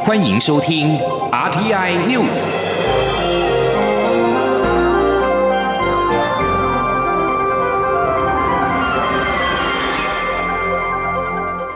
欢迎收听 RTI News。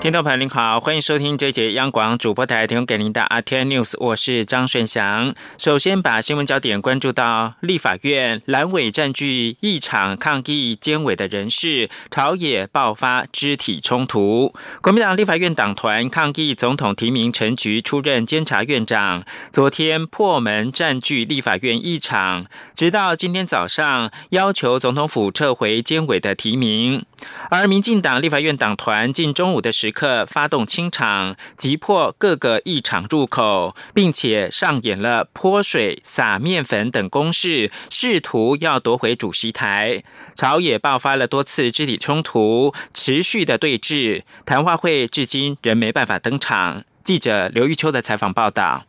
听众朋友您好，欢迎收听这节央广主播台提供给您的阿天 news 我是张顺祥。首先把新闻焦点关注到立法院蓝委占据一场抗议监委的人士，朝野爆发肢体冲突。国民党立法院党团抗议总统提名陈菊出任监察院长，昨天破门占据立法院一场，直到今天早上要求总统府撤回监委的提名。而民进党立法院党团近中午的时刻发动清场，击破各个议场入口，并且上演了泼水、撒面粉等攻势，试图要夺回主席台。朝野爆发了多次肢体冲突，持续的对峙。谈话会至今仍没办法登场。记者刘玉秋的采访报道。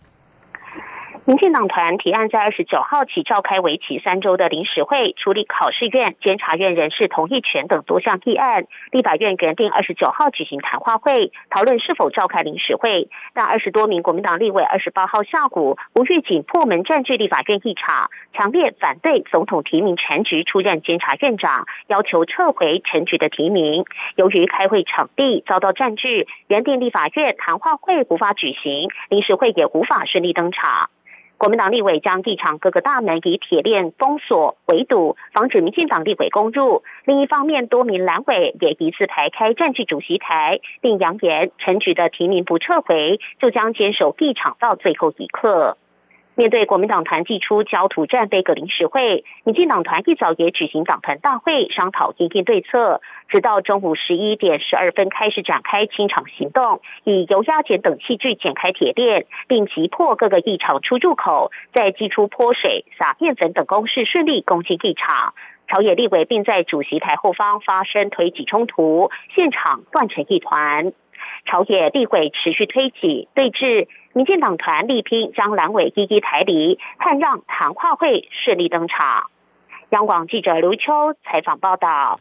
民进党团提案在二十九号起召开为期三周的临时会，处理考试院、监察院人事同意权等多项议案。立法院原定二十九号举行谈话会，讨论是否召开临时会，但二十多名国民党立委二十八号下午无预警破门占据立法院议场，强烈反对总统提名陈菊出任监察院长，要求撤回陈菊的提名。由于开会场地遭到占据，原定立法院谈话会无法举行，临时会也无法顺利登场。国民党立委将立场各个大门以铁链封锁围堵，防止民进党立委攻入。另一方面，多名蓝委也一字排开占据主席台，并扬言陈局的提名不撤回，就将坚守立场到最后一刻。面对国民党团祭出焦土战备个临时会，民进党团一早也举行党团大会，商讨应应对策。直到中午十一点十二分开始展开清场行动，以油压剪等器具剪开铁链，并击破各个议场出入口，再祭出泼水、撒面粉等攻势，顺利攻进议场。朝野立委并在主席台后方发生推挤冲突，现场乱成一团。朝野立会持续推挤对峙。民进党团力拼将蓝委一一抬离，盼让谈话会顺利登场。央广记者刘秋采访报道。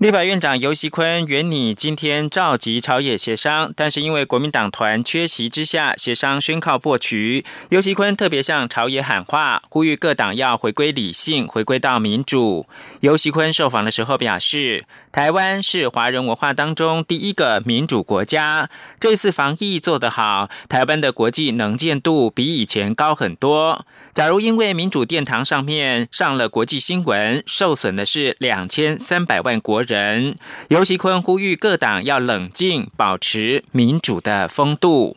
立法院长游锡坤原拟今天召集朝野协商，但是因为国民党团缺席之下，协商宣告破局。游锡坤特别向朝野喊话，呼吁各党要回归理性，回归到民主。游锡坤受访的时候表示。台湾是华人文化当中第一个民主国家，这次防疫做得好，台湾的国际能见度比以前高很多。假如因为民主殿堂上面上了国际新闻，受损的是两千三百万国人。人尤其坤呼吁各党要冷静，保持民主的风度。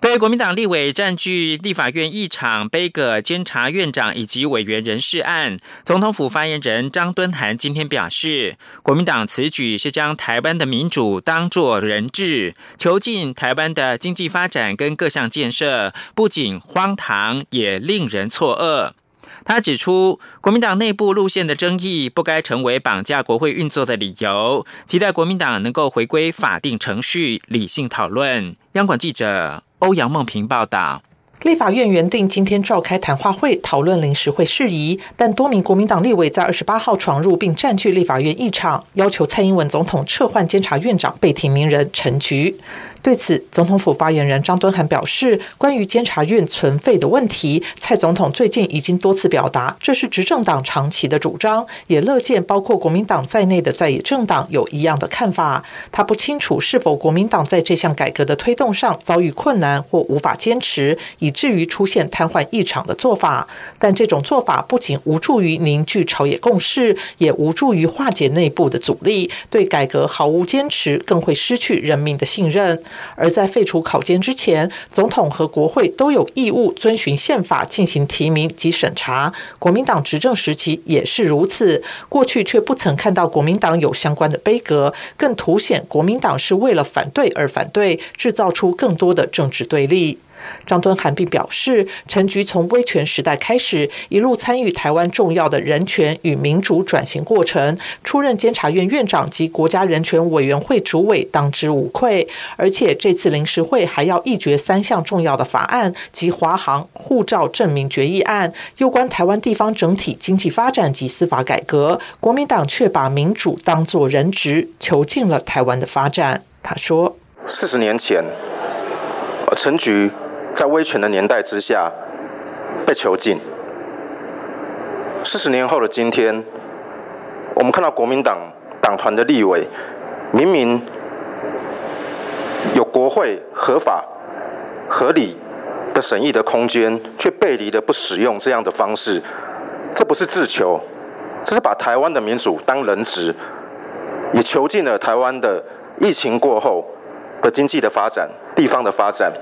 对国民党立委占据立法院议场、背个监察院长以及委员人事案，总统府发言人张敦涵今天表示，国民党此举是将台湾的民主当作人质，囚禁台湾的经济发展跟各项建设，不仅荒唐，也令人错愕。他指出，国民党内部路线的争议不该成为绑架国会运作的理由，期待国民党能够回归法定程序，理性讨论。央广记者。欧阳梦平报道。立法院原定今天召开谈话会讨论临时会事宜，但多名国民党立委在二十八号闯入并占据立法院议场，要求蔡英文总统撤换监察院长被提名人陈菊。对此，总统府发言人张敦涵表示，关于监察院存废的问题，蔡总统最近已经多次表达，这是执政党长期的主张，也乐见包括国民党在内的在野政党有一样的看法。他不清楚是否国民党在这项改革的推动上遭遇困难或无法坚持，以至于出现瘫痪异常的做法。但这种做法不仅无助于凝聚朝野共识，也无助于化解内部的阻力，对改革毫无坚持，更会失去人民的信任。而在废除考监之前，总统和国会都有义务遵循宪法进行提名及审查。国民党执政时期也是如此，过去却不曾看到国民党有相关的悲格，更凸显国民党是为了反对而反对，制造出更多的政治对立。张敦涵并表示，陈菊从威权时代开始，一路参与台湾重要的人权与民主转型过程，出任监察院院长及国家人权委员会主委，当之无愧。而且这次临时会还要议决三项重要的法案，及华航护照证明决议案，攸关台湾地方整体经济发展及司法改革。国民党却把民主当作人质，囚禁了台湾的发展。他说。四十年前，陈菊在威权的年代之下被囚禁。四十年后的今天，我们看到国民党党团的立委，明明有国会合法、合理的审议的空间，却背离了不使用这样的方式，这不是自求，这是把台湾的民主当人质，也囚禁了台湾的疫情过后的经济的发展、地方的发展。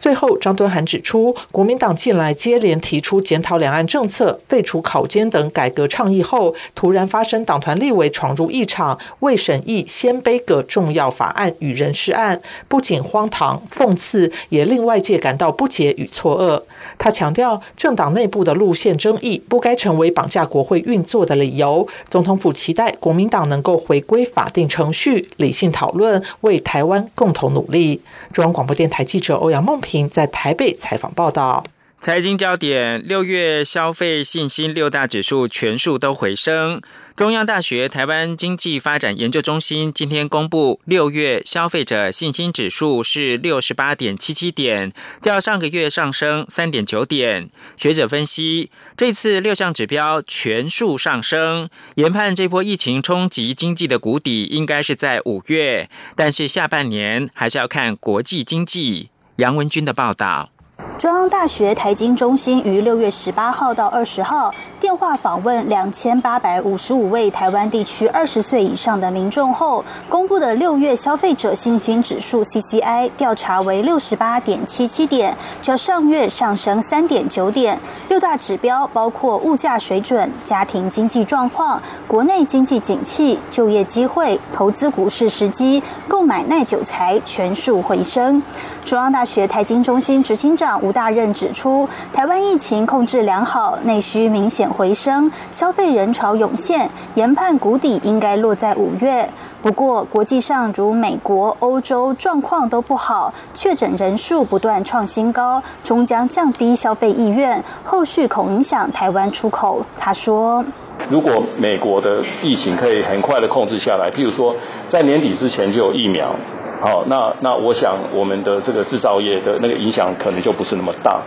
最后，张敦涵指出，国民党近来接连提出检讨两岸政策、废除考监等改革倡议后，突然发生党团立委闯入议场未审议先卑阁重要法案与人事案，不仅荒唐讽刺，也令外界感到不解与错愕。他强调，政党内部的路线争议不该成为绑架国会运作的理由。总统府期待国民党能够回归法定程序，理性讨论，为台湾共同努力。中央广播电台记者欧阳梦平。在台北采访报道。财经焦点：六月消费信心六大指数全数都回升。中央大学台湾经济发展研究中心今天公布，六月消费者信心指数是六十八点七七点，较上个月上升三点九点。学者分析，这次六项指标全数上升，研判这波疫情冲击经济的谷底应该是在五月，但是下半年还是要看国际经济。杨文军的报道。中央大学台经中心于六月十八号到二十号电话访问两千八百五十五位台湾地区二十岁以上的民众后，公布的六月消费者信心指数 （CCI） 调查为六十八点七七点，较上月上升三点九点。六大指标包括物价水准、家庭经济状况、国内经济景气、就业机会、投资股市时机、购买耐久财，全数回升。中央大学台经中心执行长吴。吴大任指出，台湾疫情控制良好，内需明显回升，消费人潮涌现，研判谷底应该落在五月。不过，国际上如美国、欧洲状况都不好，确诊人数不断创新高，终将降低消费意愿，后续恐影响台湾出口。他说：“如果美国的疫情可以很快的控制下来，譬如说在年底之前就有疫苗。”好，那那我想我们的这个制造业的那个影响可能就不是那么大。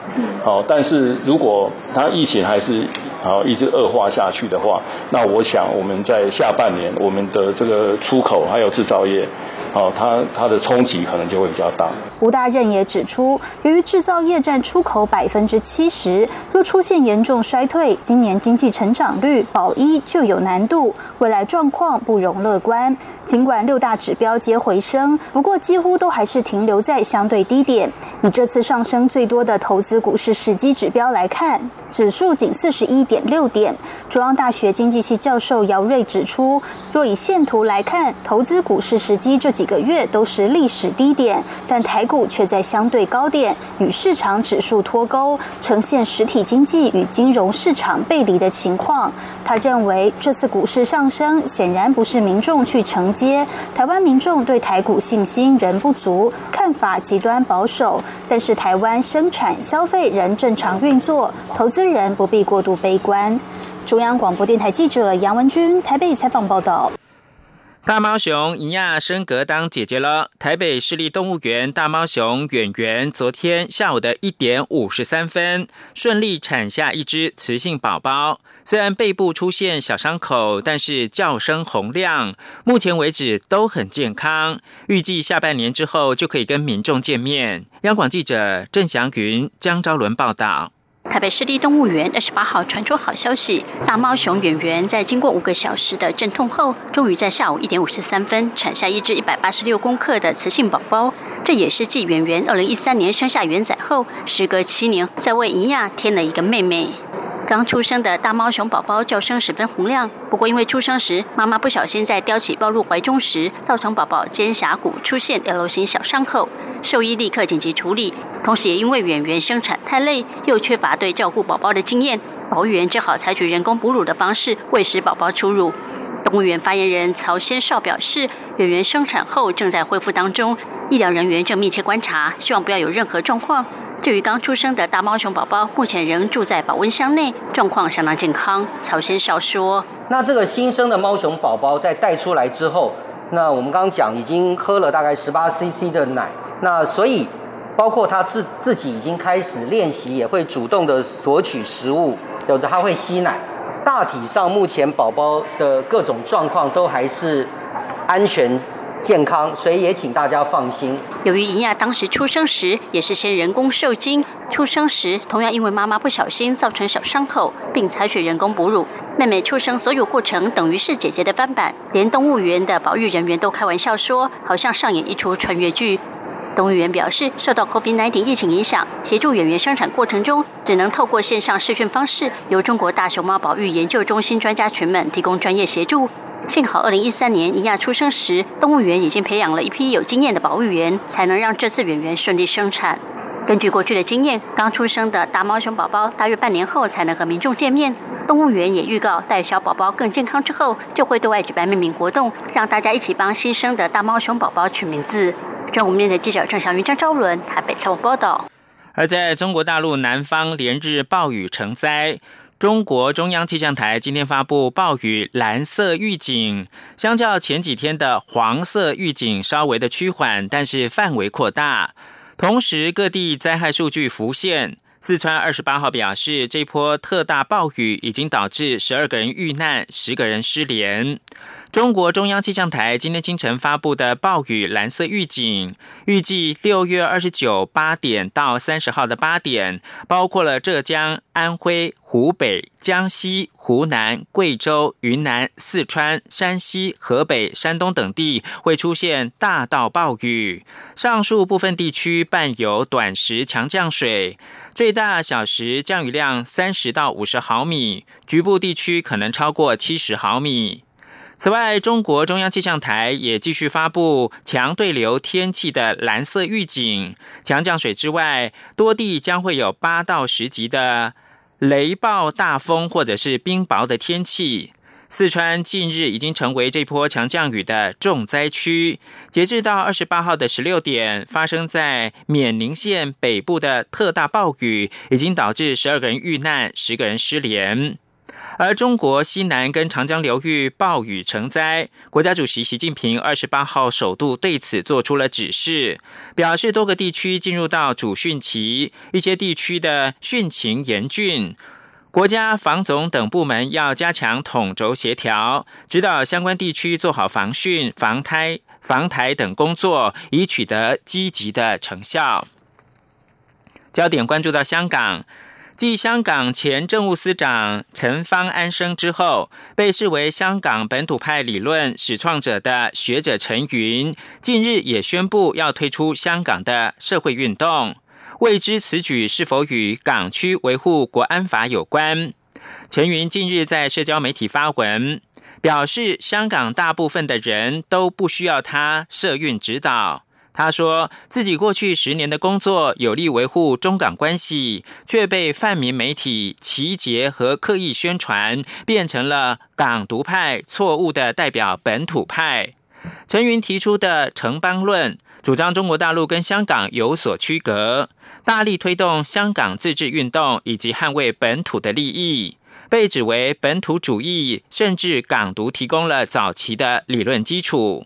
好，但是如果它疫情还是好一直恶化下去的话，那我想我们在下半年我们的这个出口还有制造业。哦，它它的冲击可能就会比较大。吴大任也指出，由于制造业占出口百分之七十，若出现严重衰退，今年经济成长率保一就有难度，未来状况不容乐观。尽管六大指标皆回升，不过几乎都还是停留在相对低点。以这次上升最多的投资股市时机指标来看，指数仅四十一点六点。中央大学经济系教授姚瑞指出，若以线图来看，投资股市时机这几。几个月都是历史低点，但台股却在相对高点与市场指数脱钩，呈现实体经济与金融市场背离的情况。他认为这次股市上升显然不是民众去承接，台湾民众对台股信心仍不足，看法极端保守。但是台湾生产消费仍正常运作，投资人不必过度悲观。中央广播电台记者杨文君台北采访报道。大猫熊银亚升格当姐姐了。台北市立动物园大猫熊远远昨天下午的一点五十三分，顺利产下一只雌性宝宝。虽然背部出现小伤口，但是叫声洪亮，目前为止都很健康。预计下半年之后就可以跟民众见面。央广记者郑祥云、江昭伦报道。台北市立动物园二十八号传出好消息，大猫熊圆圆在经过五个小时的阵痛后，终于在下午一点五十三分产下一只一百八十六公克的雌性宝宝。这也是继圆圆二零一三年生下圆仔后，时隔七年再为银亚添了一个妹妹。刚出生的大猫熊宝宝叫声十分洪亮，不过因为出生时妈妈不小心在叼起抱入怀中时，造成宝宝肩胛骨出现 L 型小伤口，兽医立刻紧急处理。同时也因为演员生产太累，又缺乏对照顾宝宝的经验，保育员只好采取人工哺乳的方式喂食宝宝出乳。动物园发言人曹先少表示，演员生产后正在恢复当中，医疗人员正密切观察，希望不要有任何状况。至于刚出生的大猫熊宝宝，目前仍住在保温箱内，状况相当健康。曹先少说：“那这个新生的猫熊宝宝在带出来之后，那我们刚刚讲已经喝了大概十八 CC 的奶，那所以包括他自自己已经开始练习，也会主动的索取食物，有的他会吸奶。大体上目前宝宝的各种状况都还是安全。健康，所以也请大家放心。由于银亚当时出生时也是先人工受精，出生时同样因为妈妈不小心造成小伤口，并采取人工哺乳，妹妹出生所有过程等于是姐姐的翻版。连动物园的保育人员都开玩笑说，好像上演一出穿越剧。动物园表示，受到 COVID-19 疫情影响，协助演员生产过程中只能透过线上视讯方式，由中国大熊猫保育研究中心专家群们提供专业协助。幸好，二零一三年尼亚出生时，动物园已经培养了一批有经验的保育员，才能让这次演员顺利生产。根据过去的经验，刚出生的大猫熊宝宝大约半年后才能和民众见面。动物园也预告，待小宝宝更健康之后，就会对外举办命名活动，让大家一起帮新生的大猫熊宝宝取名字。中午面的记者郑祥云、张昭伦台北采访报道。而在中国大陆南方连日暴雨成灾。中国中央气象台今天发布暴雨蓝色预警，相较前几天的黄色预警稍微的趋缓，但是范围扩大。同时，各地灾害数据浮现。四川二十八号表示，这波特大暴雨已经导致十二个人遇难，十个人失联。中国中央气象台今天清晨发布的暴雨蓝色预警，预计六月二十九八点到三十号的八点，包括了浙江、安徽、湖北、江西、湖南、贵州、云南、四川、山西、河北、山东等地会出现大到暴雨，上述部分地区伴有短时强降水，最大小时降雨量三十到五十毫米，局部地区可能超过七十毫米。此外，中国中央气象台也继续发布强对流天气的蓝色预警。强降水之外，多地将会有八到十级的雷暴大风或者是冰雹的天气。四川近日已经成为这波强降雨的重灾区。截至到二十八号的十六点，发生在冕宁县北部的特大暴雨，已经导致十二个人遇难，十个人失联。而中国西南跟长江流域暴雨成灾，国家主席习近平二十八号首度对此做出了指示，表示多个地区进入到主汛期，一些地区的汛情严峻，国家防总等部门要加强统筹协调，指导相关地区做好防汛、防台、防台等工作，以取得积极的成效。焦点关注到香港。继香港前政务司长陈方安生之后，被视为香港本土派理论始创者的学者陈云，近日也宣布要退出香港的社会运动。未知此举是否与港区维护国安法有关？陈云近日在社交媒体发文，表示香港大部分的人都不需要他社运指导。他说自己过去十年的工作有力维护中港关系，却被泛民媒体集结和刻意宣传，变成了港独派错误的代表本土派。陈云提出的城邦论，主张中国大陆跟香港有所区隔，大力推动香港自治运动以及捍卫本土的利益，被指为本土主义，甚至港独提供了早期的理论基础。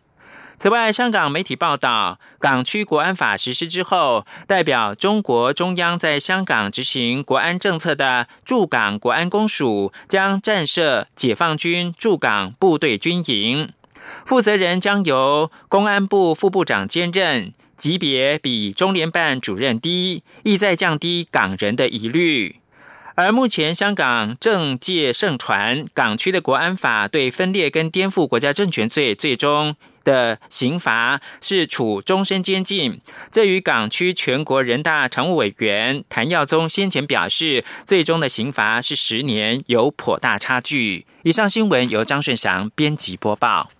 此外，香港媒体报道，港区国安法实施之后，代表中国中央在香港执行国安政策的驻港国安公署将暂设解放军驻港部队军营，负责人将由公安部副部长兼任，级别比中联办主任低，意在降低港人的疑虑。而目前香港政界盛传，港区的国安法对分裂跟颠覆国家政权罪最终的刑罚是处终身监禁。这与港区全国人大常务委员谭耀宗先前表示，最终的刑罚是十年，有颇大差距。以上新闻由张顺祥编辑播报。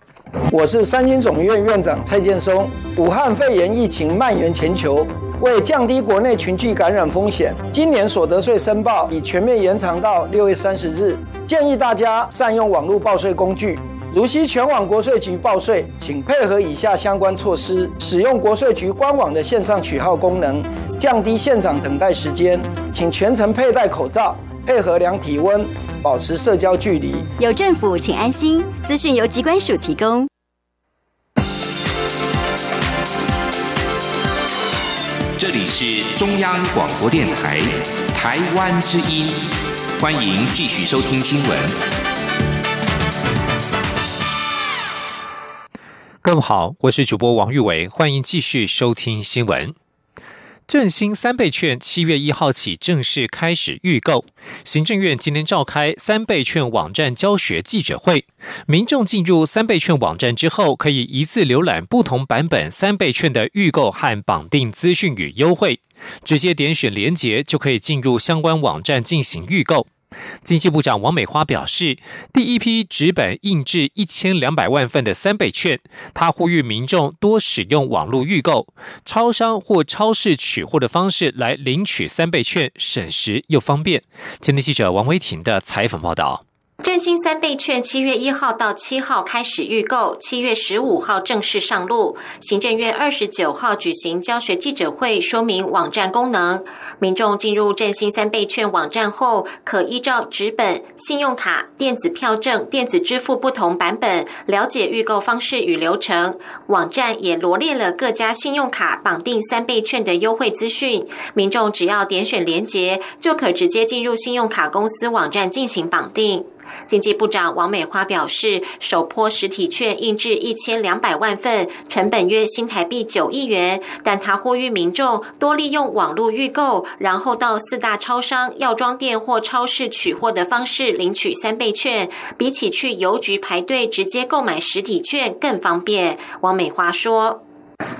我是三军总院院长蔡建松。武汉肺炎疫情蔓延全球。为降低国内群聚感染风险，今年所得税申报已全面延长到六月三十日。建议大家善用网络报税工具，如需全网国税局报税，请配合以下相关措施：使用国税局官网的线上取号功能，降低现场等待时间。请全程佩戴口罩，配合量体温保持社交距离。有政府请安心。资讯由机关署提供。这里是中央广播电台台湾之音欢迎继续收听新闻。各位好我是主播王玉伟欢迎继续收听新闻。振兴三倍券七月一号起正式开始预购。行政院今天召开三倍券网站教学记者会，民众进入三倍券网站之后，可以一次浏览不同版本三倍券的预购和绑定资讯与优惠，直接点选连结就可以进入相关网站进行预购。经济部长王美花表示，第一批纸本印制一千两百万份的三倍券，他呼吁民众多使用网络预购、超商或超市取货的方式来领取三倍券，省时又方便。前天记者王维婷的采访报道。振兴三倍券七月一号到七号开始预购，七月十五号正式上路。行政院二十九号举行教学记者会，说明网站功能。民众进入振兴三倍券网站后，可依照纸本、信用卡、电子票证、电子支付不同版本，了解预购方式与流程。网站也罗列了各家信用卡绑定三倍券的优惠资讯。民众只要点选连结，就可直接进入信用卡公司网站进行绑定。经济部长王美花表示，首波实体券印制一千两百万份，成本约新台币九亿元。但他呼吁民众多利用网络预购，然后到四大超商、药妆店或超市取货的方式领取三倍券，比起去邮局排队直接购买实体券更方便。王美花说：“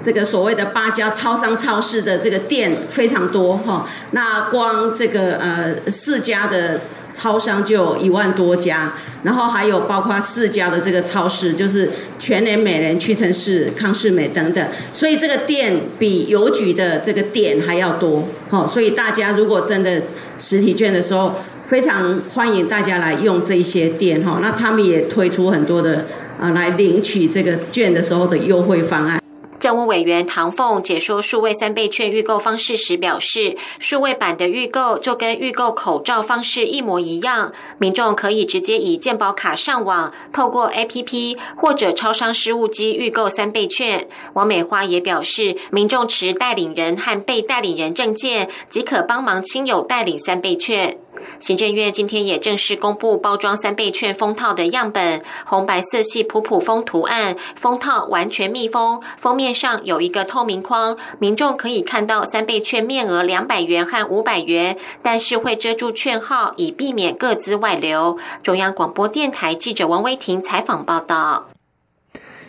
这个所谓的八家超商、超市的这个店非常多哈，那光这个呃四家的。”超商就有一万多家，然后还有包括四家的这个超市，就是全联、美联、屈臣氏、康士美等等，所以这个店比邮局的这个店还要多。好，所以大家如果真的实体券的时候，非常欢迎大家来用这些店哈。那他们也推出很多的啊，来领取这个券的时候的优惠方案。政务委员唐凤解说数位三倍券预购方式时表示，数位版的预购就跟预购口罩方式一模一样，民众可以直接以健保卡上网，透过 APP 或者超商事务机预购三倍券。王美花也表示，民众持带领人和被带领人证件，即可帮忙亲友带领三倍券。行政院今天也正式公布包装三倍券封套的样本，红白色系普普封图案，封套完全密封，封面上有一个透明框，民众可以看到三倍券面额两百元和五百元，但是会遮住券号，以避免各资外流。中央广播电台记者王威婷采访报道。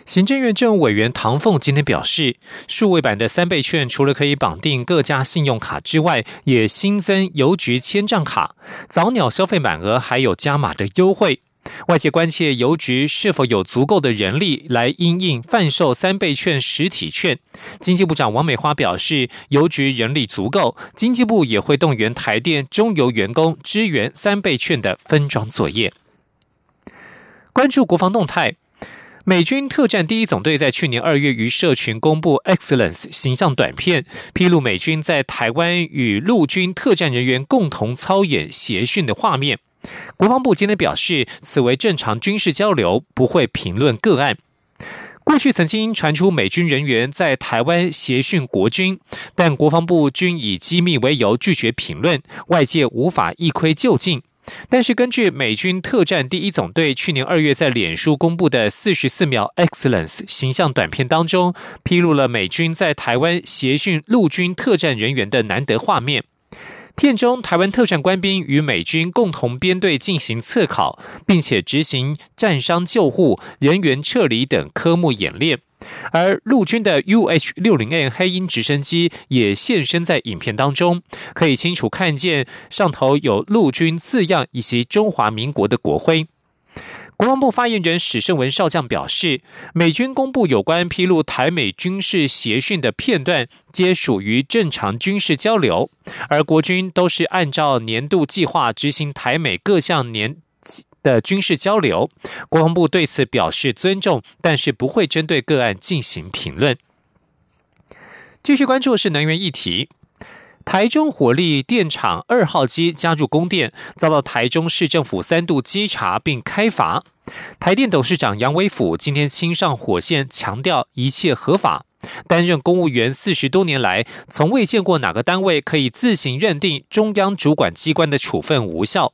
行政院政务委员唐凤今天表示，数位版的三倍券除了可以绑定各家信用卡之外，也新增邮局千账卡，早鸟消费满额还有加码的优惠。外界关切邮局是否有足够的人力来因应贩售三倍券实体券。经济部长王美花表示，邮局人力足够，经济部也会动员台电中邮员工支援三倍券的分装作业。关注国防动态。美军特战第一总队在去年二月于社群公布 “Excellence” 形象短片，披露美军在台湾与陆军特战人员共同操演协训的画面。国防部今天表示，此为正常军事交流，不会评论个案。过去曾经传出美军人员在台湾协训国军，但国防部均以机密为由拒绝评论，外界无法一窥究竟。但是，根据美军特战第一总队去年二月在脸书公布的四十四秒 Excellence 形象短片当中，披露了美军在台湾协训陆军特战人员的难得画面。片中，台湾特战官兵与美军共同编队进行测考，并且执行战伤救护、人员撤离等科目演练。而陆军的 UH 六零 N 黑鹰直升机也现身在影片当中，可以清楚看见上头有陆军字样以及中华民国的国徽。国防部发言人史胜文少将表示，美军公布有关披露台美军事协训的片段，皆属于正常军事交流，而国军都是按照年度计划执行台美各项年。的军事交流，国防部对此表示尊重，但是不会针对个案进行评论。继续关注是能源议题，台中火力电厂二号机加入供电，遭到台中市政府三度稽查并开罚。台电董事长杨伟甫今天亲上火线，强调一切合法。担任公务员四十多年来，从未见过哪个单位可以自行认定中央主管机关的处分无效。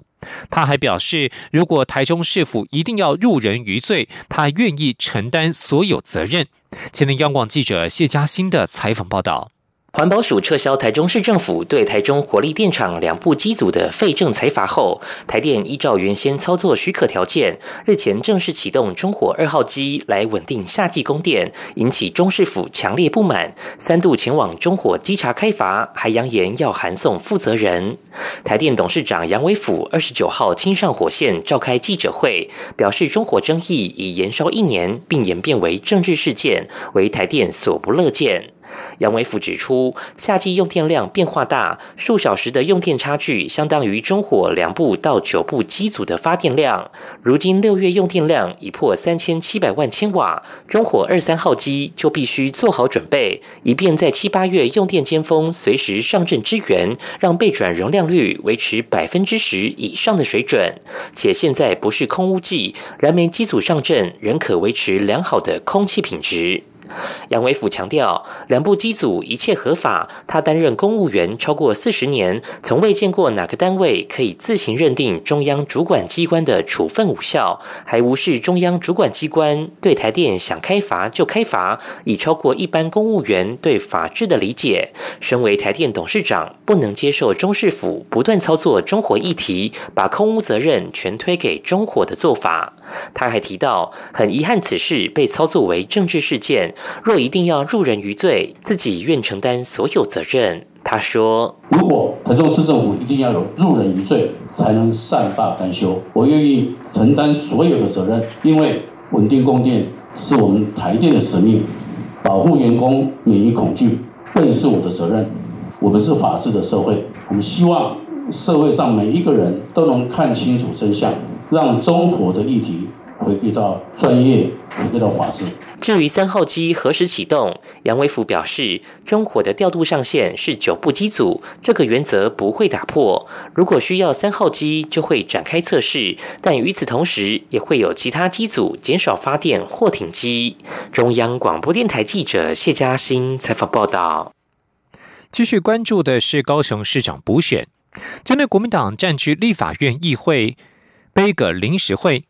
他还表示，如果台中市府一定要入人于罪，他愿意承担所有责任。前天央广记者谢嘉欣的采访报道。环保署撤销台中市政府对台中火力电厂两部机组的废证裁罚后，台电依照原先操作许可条件，日前正式启动中火二号机来稳定夏季供电，引起中市府强烈不满，三度前往中火稽查开罚，还扬言要函送负责人。台电董事长杨伟甫二十九号亲上火线召开记者会，表示中火争议已延烧一年，并演变为政治事件，为台电所不乐见。杨伟甫指出，夏季用电量变化大，数小时的用电差距相当于中火两部到九部机组的发电量。如今六月用电量已破三千七百万千瓦，中火二三号机就必须做好准备，以便在七八月用电尖峰随时上阵支援，让备转容量率维持百分之十以上的水准。且现在不是空污季，燃煤机组上阵仍可维持良好的空气品质。杨伟甫强调，两部机组一切合法。他担任公务员超过四十年，从未见过哪个单位可以自行认定中央主管机关的处分无效，还无视中央主管机关对台电想开罚就开罚，已超过一般公务员对法治的理解。身为台电董事长，不能接受中市府不断操作中火议题，把空屋责任全推给中火的做法。他还提到，很遗憾此事被操作为政治事件。若一定要入人于罪，自己愿承担所有责任。他说：“如果台中市政府一定要有入人于罪，才能善罢甘休，我愿意承担所有的责任，因为稳定供电是我们台电的使命，保护员工免于恐惧更是我的责任。我们是法治的社会，我们希望社会上每一个人都能看清楚真相，让中火的议题。”回归到专业，回归到法治。至于三号机何时启动，杨伟福表示，中火的调度上限是九部机组，这个原则不会打破。如果需要三号机，就会展开测试，但与此同时，也会有其他机组减少发电或停机。中央广播电台记者谢嘉欣采访报道。继续关注的是高雄市长补选，针对国民党占据立法院议会，杯葛临时会。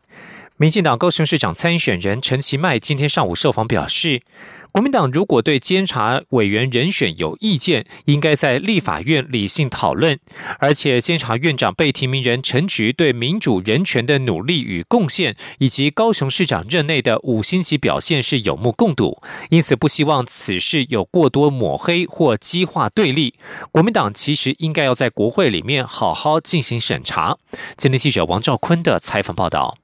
民进党高雄市长参选人陈其迈今天上午受访表示，国民党如果对监察委员人选有意见，应该在立法院理性讨论。而且，监察院长被提名人陈菊对民主人权的努力与贡献，以及高雄市长任内的五星级表现是有目共睹，因此不希望此事有过多抹黑或激化对立。国民党其实应该要在国会里面好好进行审查。今天记者王兆坤的采访报道。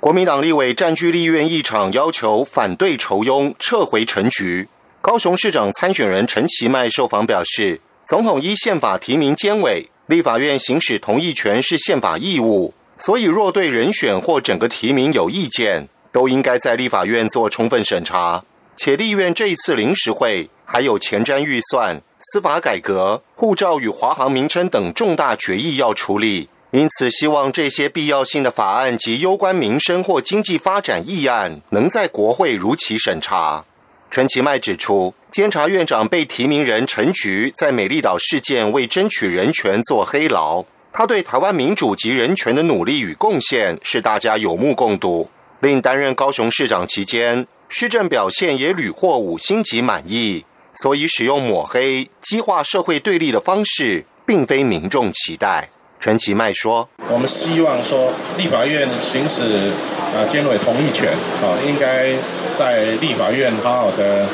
国民党立委占据立院议场，要求反对筹拥撤回陈局。高雄市长参选人陈其迈受访表示，总统依宪法提名监委，立法院行使同意权是宪法义务，所以若对人选或整个提名有意见，都应该在立法院做充分审查。且立院这一次临时会还有前瞻预算、司法改革、护照与华航名称等重大决议要处理。因此，希望这些必要性的法案及攸关民生或经济发展议案，能在国会如期审查。陈其迈指出，监察院长被提名人陈菊在美丽岛事件为争取人权做黑牢，他对台湾民主及人权的努力与贡献是大家有目共睹。另担任高雄市长期间，施政表现也屡获五星级满意，所以使用抹黑、激化社会对立的方式，并非民众期待。陈其迈说：“我们希望说，立法院行使啊监委同意权啊，应该在立法院好好的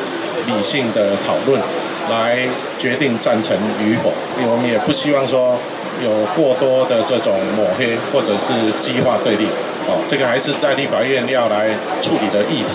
理性的讨论，来决定赞成与否。因为我们也不希望说有过多的这种抹黑或者是激化对立。哦，这个还是在立法院要来处理的议题。”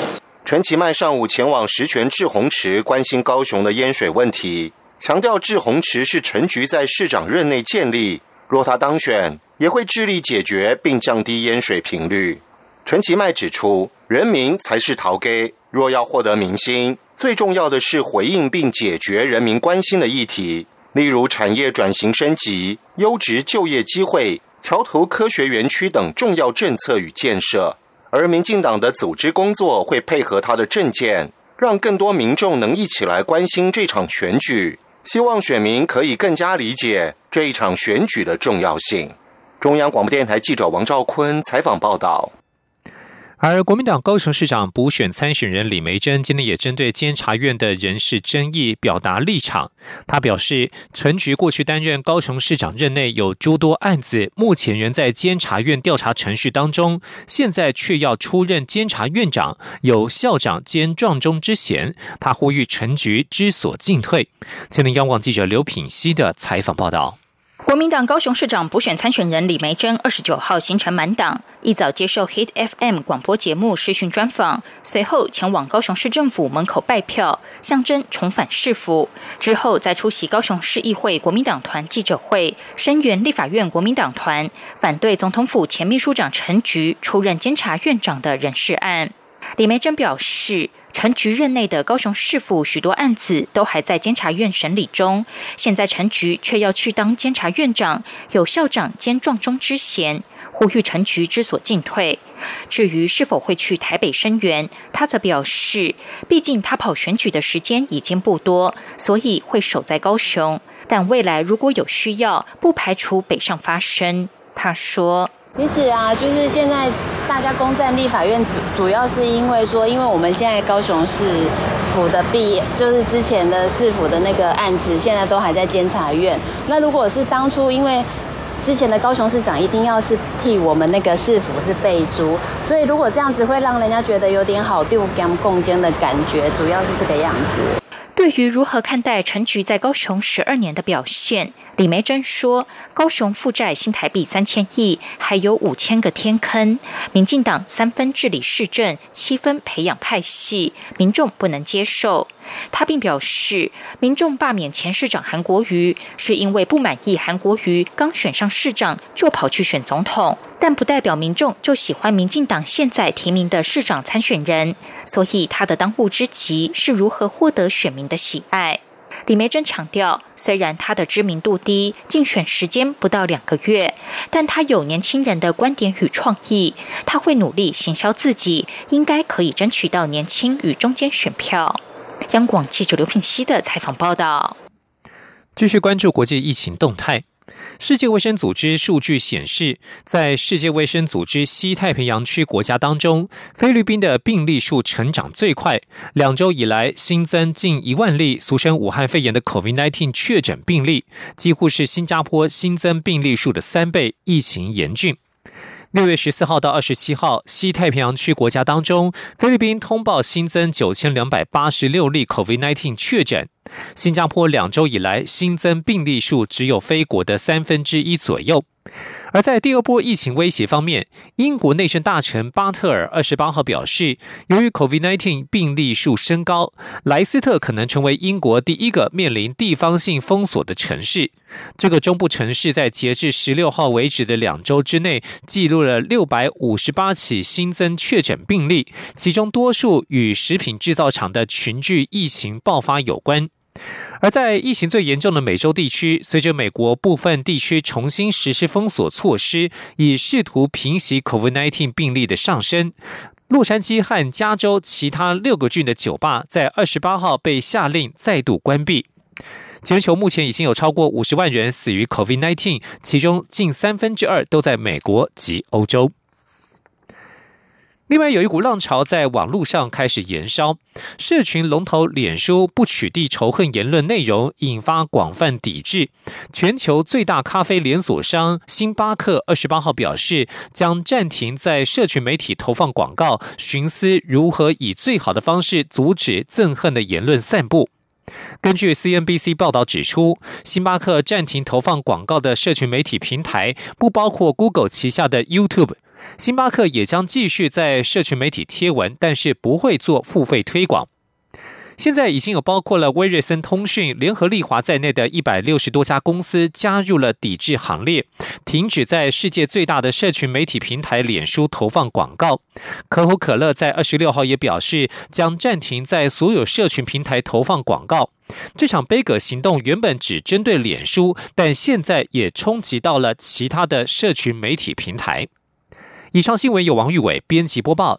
陈其迈上午前往石泉志洪池，关心高雄的淹水问题，强调志洪池是陈局在市长任内建立。若他当选，也会致力解决并降低淹水频率。陈其迈指出，人民才是陶给。若要获得民心，最重要的是回应并解决人民关心的议题，例如产业转型升级、优质就业机会、桥头科学园区等重要政策与建设。而民进党的组织工作会配合他的政见，让更多民众能一起来关心这场选举，希望选民可以更加理解这一场选举的重要性。中央广播电台记者王兆坤采访报道。而国民党高雄市长补选参选人李梅珍今天也针对监察院的人事争议表达立场。他表示，陈菊过去担任高雄市长任内有诸多案子，目前仍在监察院调查程序当中，现在却要出任监察院长，有校长兼撞钟之嫌。他呼吁陈菊知所进退。今天央广记者刘品熙的采访报道。国民党高雄市长补选参选人李梅珍二十九号行程满档，一早接受 Hit FM 广播节目视讯专访，随后前往高雄市政府门口拜票，象征重返市府。之后再出席高雄市议会国民党团记者会，声援立法院国民党团反对总统府前秘书长陈菊出任监察院长的人事案。李梅珍表示。陈菊任内的高雄市府许多案子都还在监察院审理中，现在陈菊却要去当监察院长，有校长兼撞钟之嫌，呼吁陈菊知所进退。至于是否会去台北声援，他则表示，毕竟他跑选举的时间已经不多，所以会守在高雄。但未来如果有需要，不排除北上发声。他说。其实啊，就是现在大家攻占立法院主主要是因为说，因为我们现在高雄市府的毕业，就是之前的市府的那个案子，现在都还在监察院。那如果是当初因为之前的高雄市长一定要是替我们那个市府是背书，所以如果这样子会让人家觉得有点好对我们共监的感觉，主要是这个样子。对于如何看待陈菊在高雄十二年的表现，李梅珍说：“高雄负债新台币三千亿，还有五千个天坑。民进党三分治理市政，七分培养派系，民众不能接受。”他并表示，民众罢免前市长韩国瑜，是因为不满意韩国瑜刚选上市长就跑去选总统，但不代表民众就喜欢民进党现在提名的市长参选人。所以他的当务之急是如何获得选民的喜爱。李梅珍强调，虽然他的知名度低，竞选时间不到两个月，但他有年轻人的观点与创意，他会努力行销自己，应该可以争取到年轻与中间选票。央广记者刘品熙的采访报道。继续关注国际疫情动态。世界卫生组织数据显示，在世界卫生组织西太平洋区国家当中，菲律宾的病例数成长最快。两周以来新增近一万例俗称武汉肺炎的 COVID-19 确诊病例，几乎是新加坡新增病例数的三倍，疫情严峻。六月十四号到二十七号，西太平洋区国家当中，菲律宾通报新增九千两百八十六例 COVID-19 确诊。新加坡两周以来新增病例数只有非国的三分之一左右。而在第二波疫情威胁方面，英国内政大臣巴特尔二十八号表示，由于 COVID-19 病例数升高，莱斯特可能成为英国第一个面临地方性封锁的城市。这个中部城市在截至十六号为止的两周之内，记录了六百五十八起新增确诊病例，其中多数与食品制造厂的群聚疫情爆发有关。而在疫情最严重的美洲地区，随着美国部分地区重新实施封锁措施，以试图平息 COVID-19 病例的上升，洛杉矶和加州其他六个郡的酒吧在二十八号被下令再度关闭。全球目前已经有超过五十万人死于 COVID-19，其中近三分之二都在美国及欧洲。另外，有一股浪潮在网络上开始延烧，社群龙头脸书不取缔仇恨言论内容，引发广泛抵制。全球最大咖啡连锁商星巴克二十八号表示，将暂停在社群媒体投放广告，寻思如何以最好的方式阻止憎恨的言论散布。根据 CNBC 报道指出，星巴克暂停投放广告的社群媒体平台不包括 Google 旗下的 YouTube。星巴克也将继续在社群媒体贴文，但是不会做付费推广。现在已经有包括了威瑞森通讯、联合利华在内的一百六十多家公司加入了抵制行列，停止在世界最大的社群媒体平台脸书投放广告。可口可乐在二十六号也表示，将暂停在所有社群平台投放广告。这场杯葛行动原本只针对脸书，但现在也冲击到了其他的社群媒体平台。以上新闻由王玉伟编辑播报。